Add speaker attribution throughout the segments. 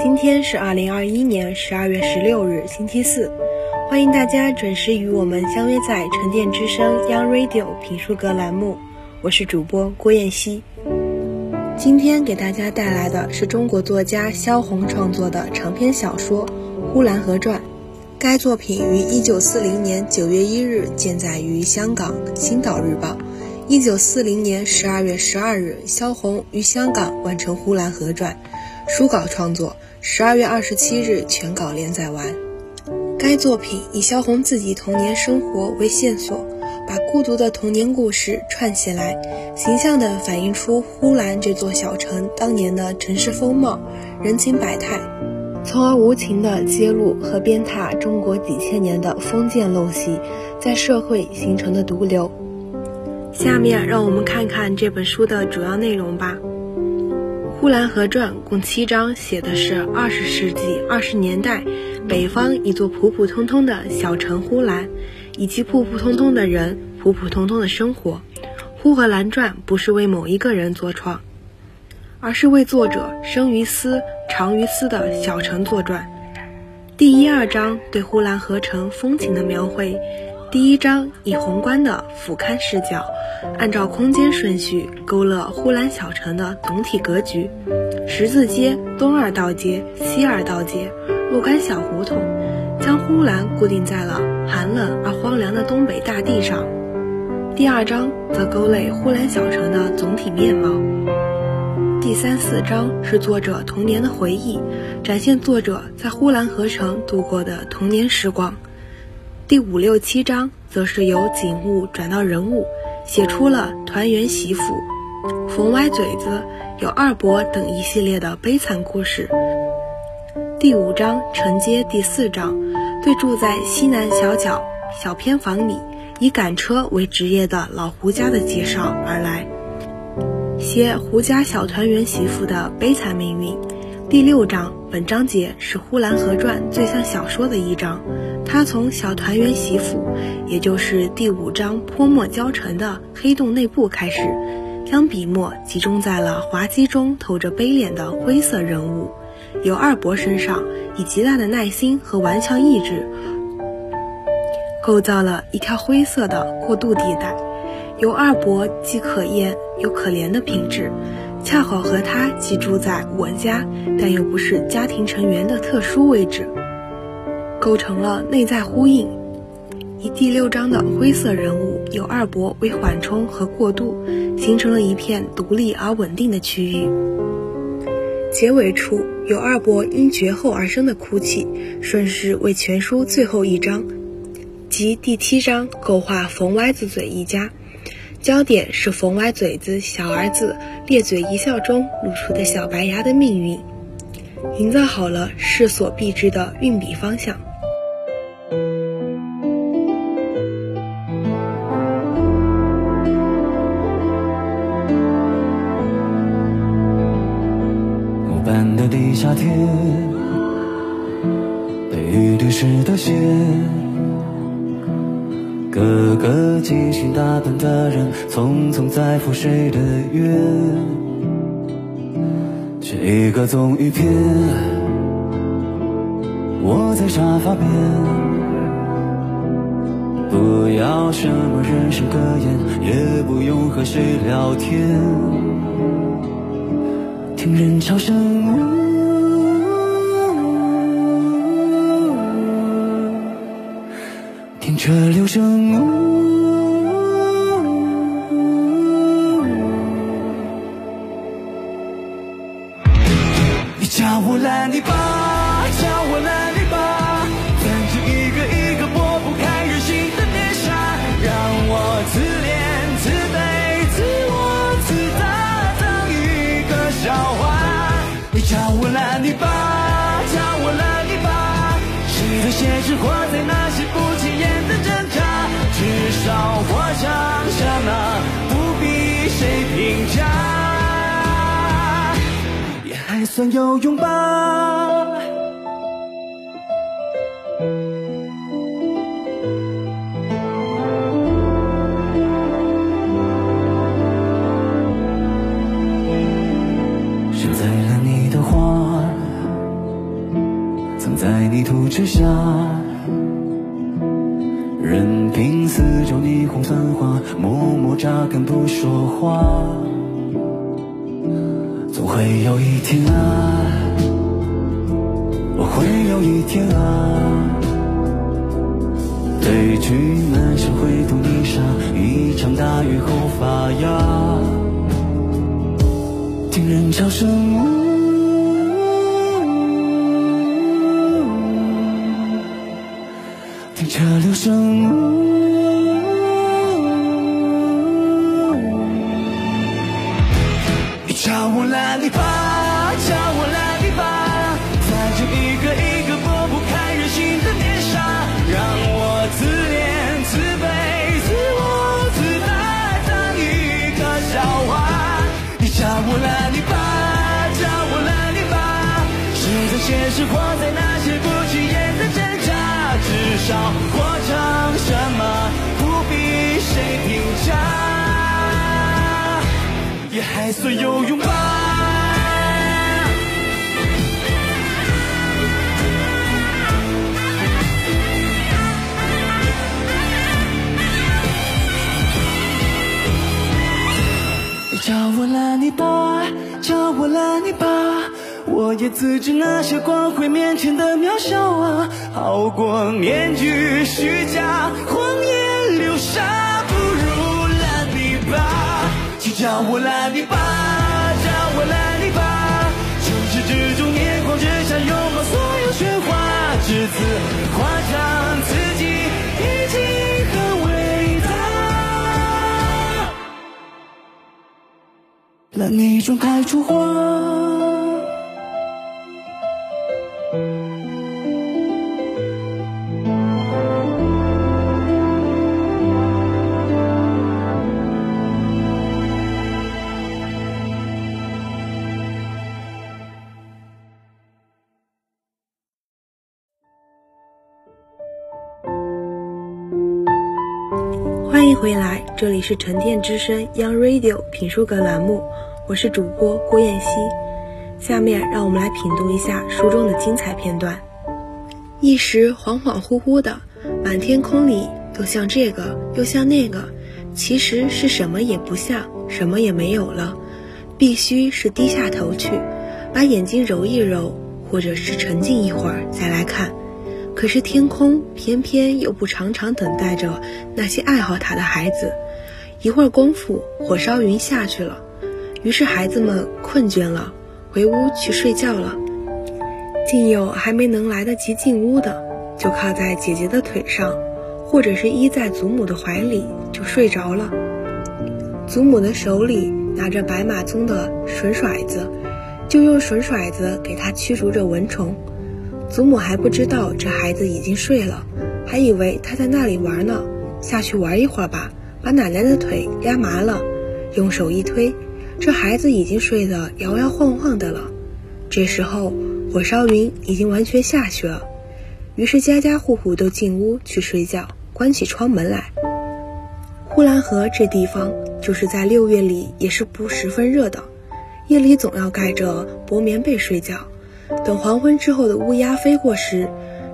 Speaker 1: 今天是二零二一年十二月十六日，星期四，欢迎大家准时与我们相约在沉淀之声 Young Radio 评书阁栏目，我是主播郭燕希。今天给大家带来的是中国作家萧红创作的长篇小说《呼兰河传》。该作品于一九四零年九月一日见载于香港《星岛日报》。一九四零年十二月十二日，萧红于香港完成《呼兰河传》书稿创作。十二月二十七日全稿连载完。该作品以萧红自己童年生活为线索。把孤独的童年故事串起来，形象地反映出呼兰这座小城当年的城市风貌、人情百态，从而无情地揭露和鞭挞中国几千年的封建陋习在社会形成的毒瘤。下面让我们看看这本书的主要内容吧。《呼兰河传》共七章，写的是二十世纪二十年代北方一座普普通通的小城呼兰。以及普普通通的人，普普通通的生活，《呼和兰传》不是为某一个人作创，而是为作者生于斯、长于斯的小城作传。第一二章对呼兰河城风情的描绘，第一章以宏观的俯瞰视角，按照空间顺序勾勒呼兰小城的总体格局：十字街、东二道街、西二道街、若干小胡同。将呼兰固定在了寒冷而荒凉的东北大地上。第二章则勾勒呼兰小城的总体面貌。第三四章是作者童年的回忆，展现作者在呼兰河城度过的童年时光。第五六七章则是由景物转到人物，写出了团圆媳妇、冯歪嘴子、有二伯等一系列的悲惨故事。第五章承接第四章，对住在西南小角小偏房里以赶车为职业的老胡家的介绍而来，写胡家小团圆媳妇的悲惨命运。第六章本章节是《呼兰河传》最像小说的一章，他从小团圆媳妇，也就是第五章泼墨交成的黑洞内部开始，将笔墨集中在了滑稽中透着悲脸的灰色人物。由二伯身上以极大的耐心和顽强意志，构造了一条灰色的过渡地带。由二伯既可厌又可怜的品质，恰好和他寄住在我家，但又不是家庭成员的特殊位置，构成了内在呼应。以第六章的灰色人物由二伯为缓冲和过渡，形成了一片独立而稳定的区域。结尾处有二伯因绝后而生的哭泣，顺势为全书最后一章，即第七章构画冯歪子嘴一家，焦点是冯歪嘴子小儿子咧嘴一笑中露出的小白牙的命运，营造好了势所必至的运笔方向。
Speaker 2: 赴谁的约？这一个综艺片，我在沙发边，不要什么人生格言，也不用和谁聊天，听人潮声。听车流声，你我唱什么，不必谁评价，也还算有用吧。收在了你的花，藏在泥土之下，任凭四周霓虹繁华，默默扎根不说话。总会有一天啊，我会有一天啊，褪去满身灰土泥沙，一场大雨后发芽。听人潮声，听车流声。你吧，叫我来你吧，在这一个一个拨不开人心的面纱，让我自怜自卑自我自大当一个笑话。你叫我来你吧，叫我来你吧，是在现实，活在那些不起眼的挣扎。至少我唱什么，不必谁评价。也还算有用吧。我也自知那些光辉面前的渺小啊，好过面具虚假，谎言流沙，不如烂泥巴。请叫我烂泥吧，叫我烂泥吧，城市之中，眼眶之下，拥抱所有喧哗，只字夸张自己已经很伟大。烂泥中开出花。
Speaker 1: 回来，这里是沉淀之声 Young Radio 评书阁栏目，我是主播郭燕希。下面让我们来品读一下书中的精彩片段。一时恍恍惚惚的，满天空里又像这个又像那个，其实是什么也不像，什么也没有了。必须是低下头去，把眼睛揉一揉，或者是沉静一会儿再来看。可是天空偏偏又不常常等待着那些爱好它的孩子。一会儿功夫，火烧云下去了，于是孩子们困倦了，回屋去睡觉了。竟有还没能来得及进屋的，就靠在姐姐的腿上，或者是依在祖母的怀里就睡着了。祖母的手里拿着白马宗的笋甩子，就用笋甩子给他驱逐着蚊虫。祖母还不知道这孩子已经睡了，还以为他在那里玩呢，下去玩一会儿吧，把奶奶的腿压麻了。用手一推，这孩子已经睡得摇摇晃晃的了。这时候火烧云已经完全下去了，于是家家户户都进屋去睡觉，关起窗门来。呼兰河这地方，就是在六月里也是不十分热的，夜里总要盖着薄棉被睡觉。等黄昏之后的乌鸦飞过时，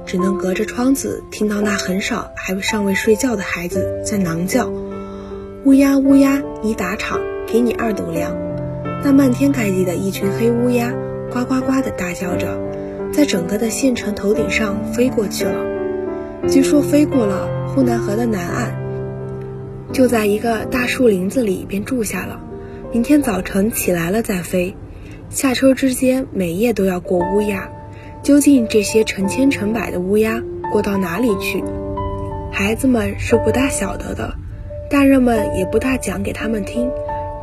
Speaker 1: 只能隔着窗子听到那很少还尚未睡觉的孩子在囊叫：“乌鸦乌鸦，你打场，给你二斗粮。”那漫天盖地的一群黑乌鸦，呱呱呱地大叫着，在整个的县城头顶上飞过去了。据说飞过了呼南河的南岸，就在一个大树林子里便住下了。明天早晨起来了再飞。下车之间，每夜都要过乌鸦。究竟这些成千成百的乌鸦过到哪里去？孩子们是不大晓得的，大人们也不大讲给他们听，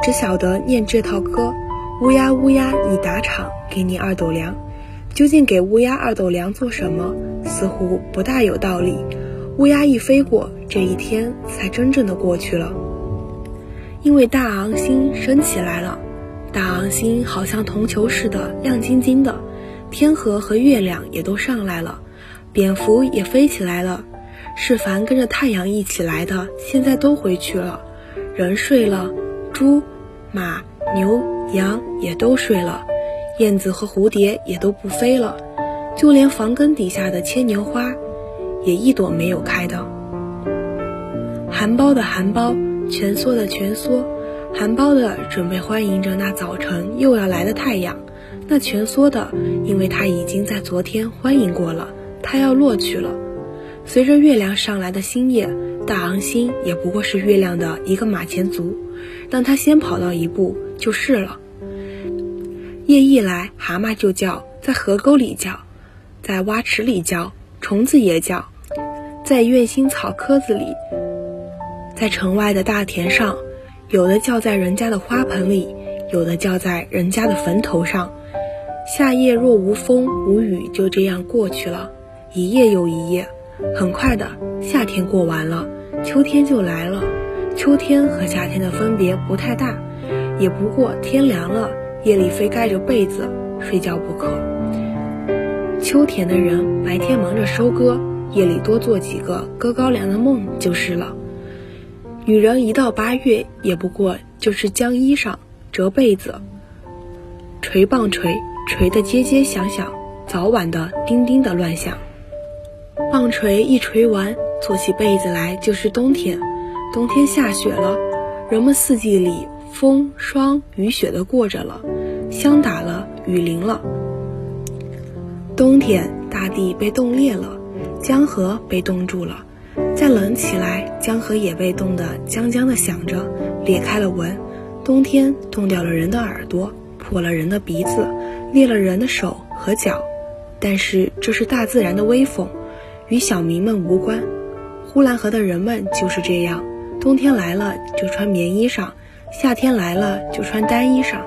Speaker 1: 只晓得念这套歌：乌鸦乌鸦，你打场，给你二斗粮。究竟给乌鸦二斗粮做什么？似乎不大有道理。乌鸦一飞过，这一天才真正的过去了。因为大昂星升起来了，大昂星好像铜球似的亮晶晶的，天河和月亮也都上来了，蝙蝠也飞起来了。是凡跟着太阳一起来的，现在都回去了。人睡了，猪、马、牛、羊也都睡了，燕子和蝴蝶也都不飞了，就连房根底下的牵牛花，也一朵没有开的。含苞的含苞，蜷缩的蜷缩，含苞的准备欢迎着那早晨又要来的太阳，那蜷缩的，因为它已经在昨天欢迎过了，它要落去了。随着月亮上来的新夜，大昂星也不过是月亮的一个马前卒，让它先跑到一步就是了。夜一来，蛤蟆就叫，在河沟里叫，在蛙池里叫，虫子也叫，在院心草棵子里，在城外的大田上，有的叫在人家的花盆里，有的叫在人家的坟头上。夏夜若无风无雨，就这样过去了，一夜又一夜。很快的，夏天过完了，秋天就来了。秋天和夏天的分别不太大，也不过天凉了，夜里非盖着被子睡觉不可。秋天的人白天忙着收割，夜里多做几个割高粱的梦就是了。女人一到八月，也不过就是将衣裳、折被子、捶棒槌，捶得结结响响，早晚的叮叮的乱响。棒槌一锤完，做起被子来就是冬天。冬天下雪了，人们四季里风霜雨雪的过着了，霜打了，雨淋了。冬天大地被冻裂了，江河被冻住了。再冷起来，江河也被冻得僵僵的响着，裂开了纹。冬天冻掉了人的耳朵，破了人的鼻子，裂了人的手和脚。但是这是大自然的威风。与小民们无关，呼兰河的人们就是这样：冬天来了就穿棉衣裳，夏天来了就穿单衣裳，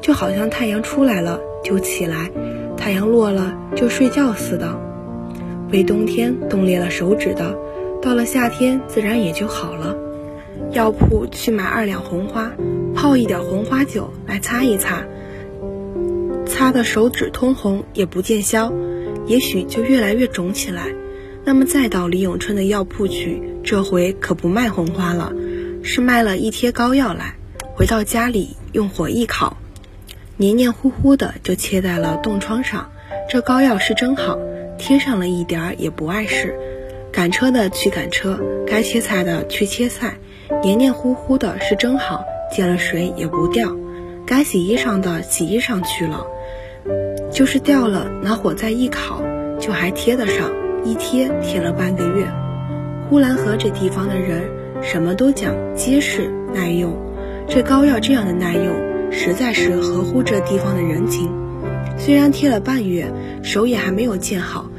Speaker 1: 就好像太阳出来了就起来，太阳落了就睡觉似的。被冬天冻裂了手指的，到了夏天自然也就好了。药铺去买二两红花，泡一点红花酒来擦一擦，擦的手指通红也不见消，也许就越来越肿起来。那么再到李永春的药铺去，这回可不卖红花了，是卖了一贴膏药来。回到家里用火一烤，黏黏糊糊的就贴在了冻疮上。这膏药是真好，贴上了一点儿也不碍事。赶车的去赶车，该切菜的去切菜，黏黏糊糊的是真好，见了水也不掉。该洗衣裳的洗衣裳去了，就是掉了，拿火再一烤，就还贴得上。一贴贴了半个月，呼兰河这地方的人什么都讲结实耐用，这膏药这样的耐用，实在是合乎这地方的人情。虽然贴了半月，手也还没有见好，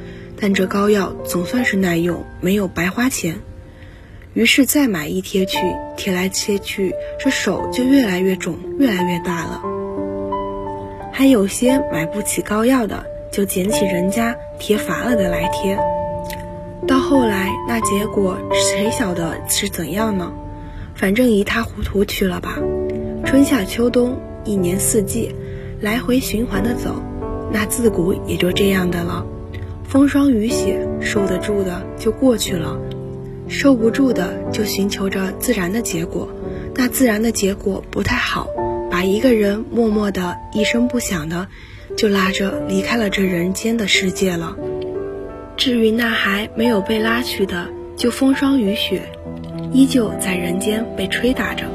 Speaker 1: 但这膏药总算是耐用，没有白花钱。于是再买一贴去，贴来贴去，这手就越来越肿，越来越大了。还有些买不起膏药的。就捡起人家贴乏了的来贴，到后来那结果谁晓得是怎样呢？反正一塌糊涂去了吧。春夏秋冬一年四季，来回循环的走，那自古也就这样的了。风霜雨雪受得住的就过去了，受不住的就寻求着自然的结果。那自然的结果不太好，把一个人默默的一声不响的。就拉着离开了这人间的世界了。至于那还没有被拉去的，就风霜雨雪，依旧在人间被吹打着。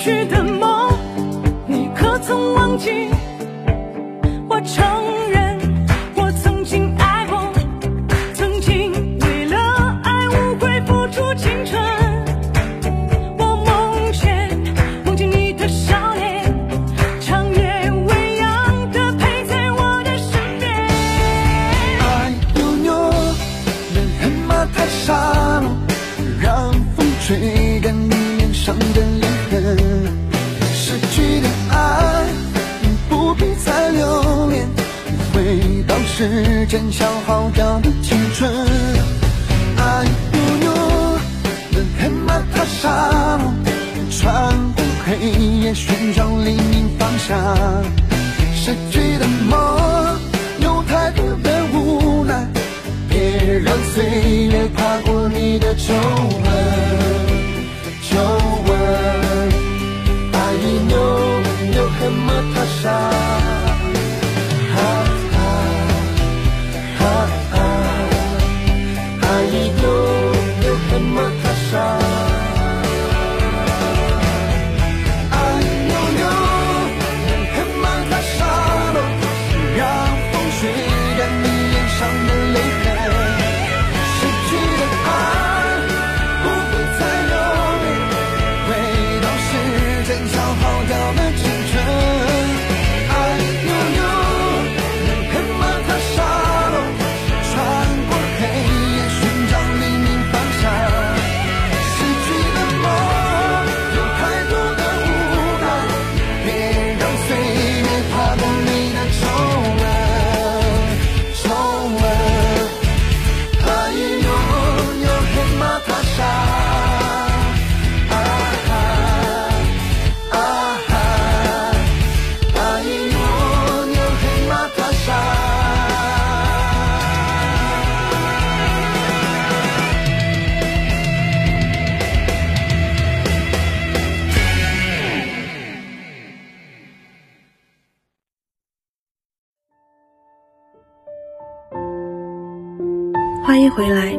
Speaker 3: 去的梦，你
Speaker 2: 可曾忘记？我承
Speaker 3: 时间消耗掉的青春。爱扭扭，人黑马太沙漏，穿过黑夜寻找黎明方向。失去的梦，有太多的无奈，别让岁月爬过你的皱纹，皱纹。爱一扭扭黑马塔沙，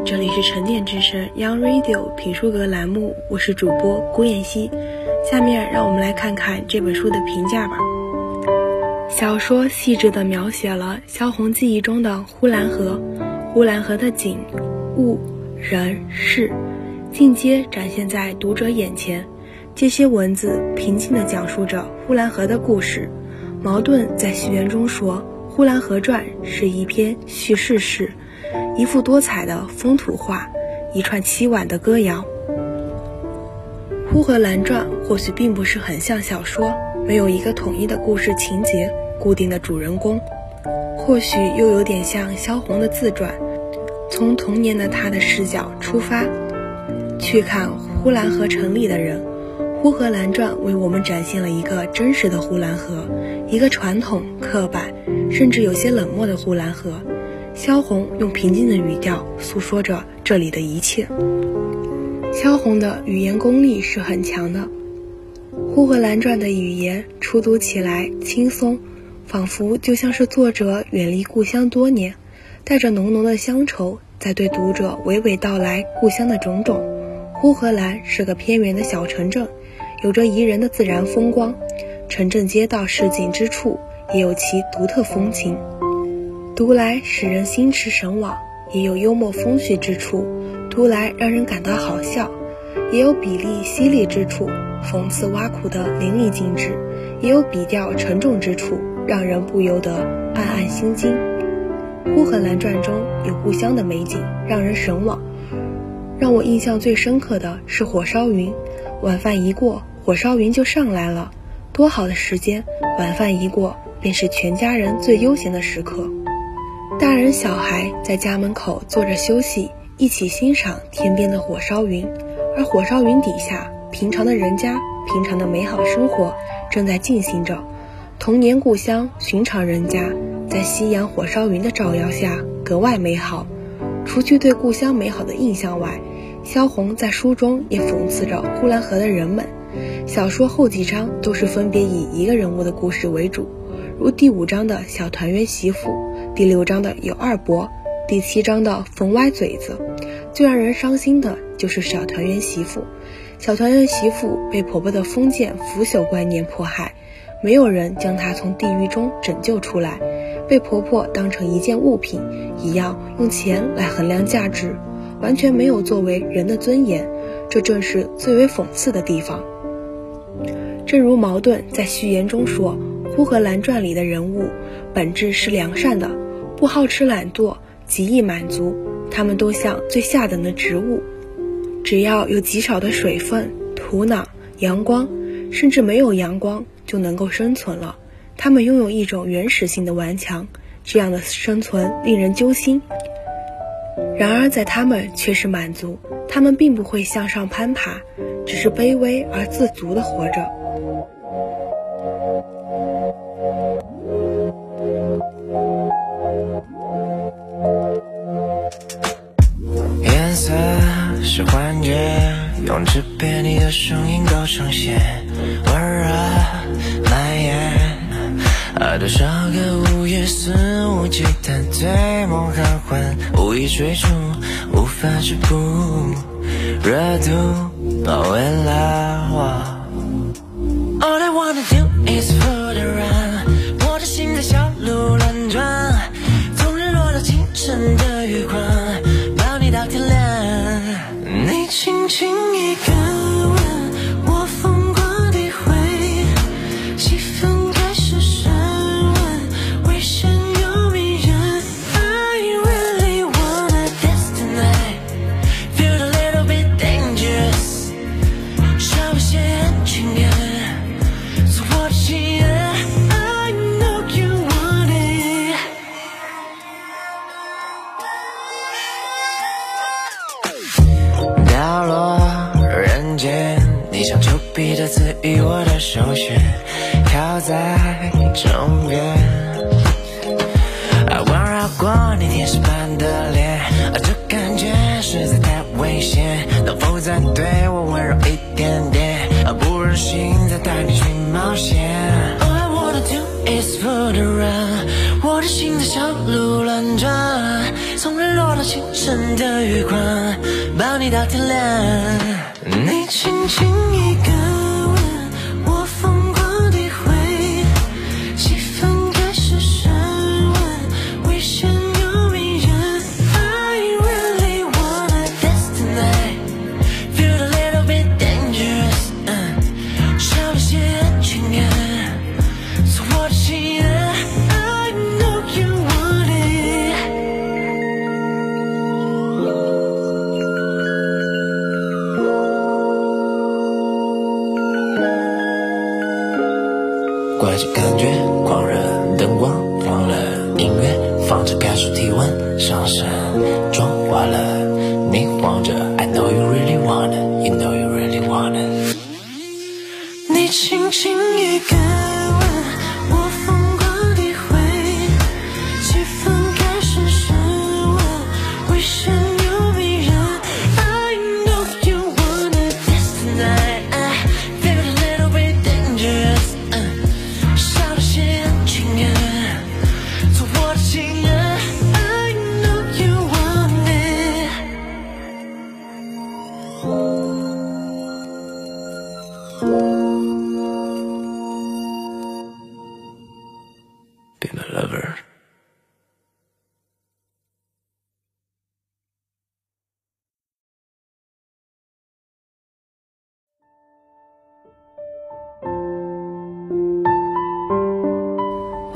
Speaker 1: 这里是沉淀之声 Young Radio 评书阁栏目，我是主播顾燕熙。下面让我们来看看这本书的评价吧。小说细致地描写了萧红记忆中的呼兰河，呼兰河的景、物、人、事，尽皆展现在读者眼前。这些文字平静地讲述着呼兰河的故事。茅盾在序言中说，《呼兰河传》是一篇叙事诗。一幅多彩的风土画，一串凄婉的歌谣。《呼和兰传》或许并不是很像小说，没有一个统一的故事情节、固定的主人公，或许又有点像萧红的自传，从童年的她的视角出发，去看呼兰河城里的人。《呼和兰传》为我们展现了一个真实的呼兰河，一个传统、刻板，甚至有些冷漠的呼兰河。萧红用平静的语调诉说着这里的一切。萧红的语言功力是很强的，《呼和兰传》的语言初读起来轻松，仿佛就像是作者远离故乡多年，带着浓浓的乡愁，在对读者娓娓道来故乡的种种。呼和兰是个偏远的小城镇。有着宜人的自然风光，城镇街道市井之处也有其独特风情，读来使人心驰神往；也有幽默风趣之处，读来让人感到好笑；也有比例犀利之处，讽刺挖苦的淋漓尽致；也有笔调沉重之处，让人不由得暗暗心惊。《呼和蓝传》中有故乡的美景，让人神往。让我印象最深刻的是火烧云，晚饭一过。火烧云就上来了，多好的时间！晚饭一过，便是全家人最悠闲的时刻。大人小孩在家门口坐着休息，一起欣赏天边的火烧云。而火烧云底下，平常的人家，平常的美好生活正在进行着。童年故乡，寻常人家，在夕阳火烧云的照耀下，格外美好。除去对故乡美好的印象外，萧红在书中也讽刺着呼兰河的人们。小说后几章都是分别以一个人物的故事为主，如第五章的小团圆媳妇，第六章的有二伯，第七章的冯歪嘴子。最让人伤心的就是小团圆媳妇。小团圆媳妇被婆婆的封建腐朽观念迫害，没有人将她从地狱中拯救出来，被婆婆当成一件物品一样用钱来衡量价值，完全没有作为人的尊严。这正是最为讽刺的地方。正如茅盾在序言中说，《呼和兰传》里的人物本质是良善的，不好吃懒惰，极易满足。他们都像最下等的植物，只要有极少的水分、土壤、阳光，甚至没有阳光就能够生存了。他们拥有一种原始性的顽强，这样的生存令人揪心。然而，在他们却是满足，他们并不会向上攀爬，只是卑微而自足地活着。
Speaker 4: 幻觉，用纸片你的声音都呈现，温热蔓延。多少个午夜肆无忌惮，对梦酣欢，无意追逐，无法止步，热度包围了我。自我的手心靠在枕边，环绕过你天使般的脸，这感觉实在太危险。能否再对我温柔一点点？不忍心再带你去冒险。All I wanna do is fool around，我的心在小鹿乱撞，从日落到清晨的月光，抱你到天亮。你轻轻一个。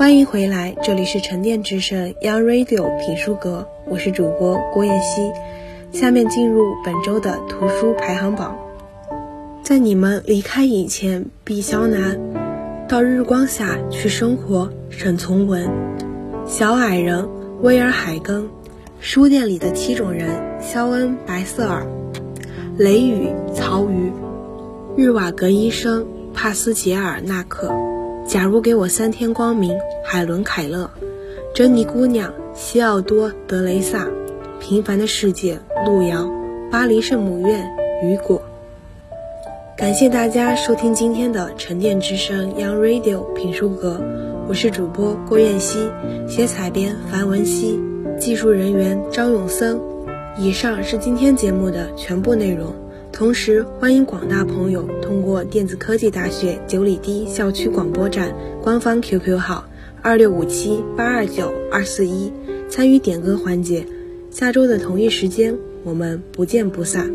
Speaker 1: 欢迎回来，这里是沉淀之声 Young Radio 评书阁，我是主播郭妍希。下面进入本周的图书排行榜。在你们离开以前，毕肖南。到日光下去生活，沈从文。小矮人，威尔海根。书店里的七种人，肖恩·白瑟尔。雷雨，曹禺。日瓦格医生，帕斯捷尔纳克。假如给我三天光明，海伦·凯勒。珍妮姑娘，西奥多·德雷萨。平凡的世界，路遥。巴黎圣母院，雨果。感谢大家收听今天的沉淀之声 Young Radio 评书阁，我是主播郭燕希，写采编樊文熙，技术人员张永森。以上是今天节目的全部内容。同时，欢迎广大朋友通过电子科技大学九里堤校区广播站官方 QQ 号二六五七八二九二四一参与点歌环节。下周的同一时间，我们不见不散。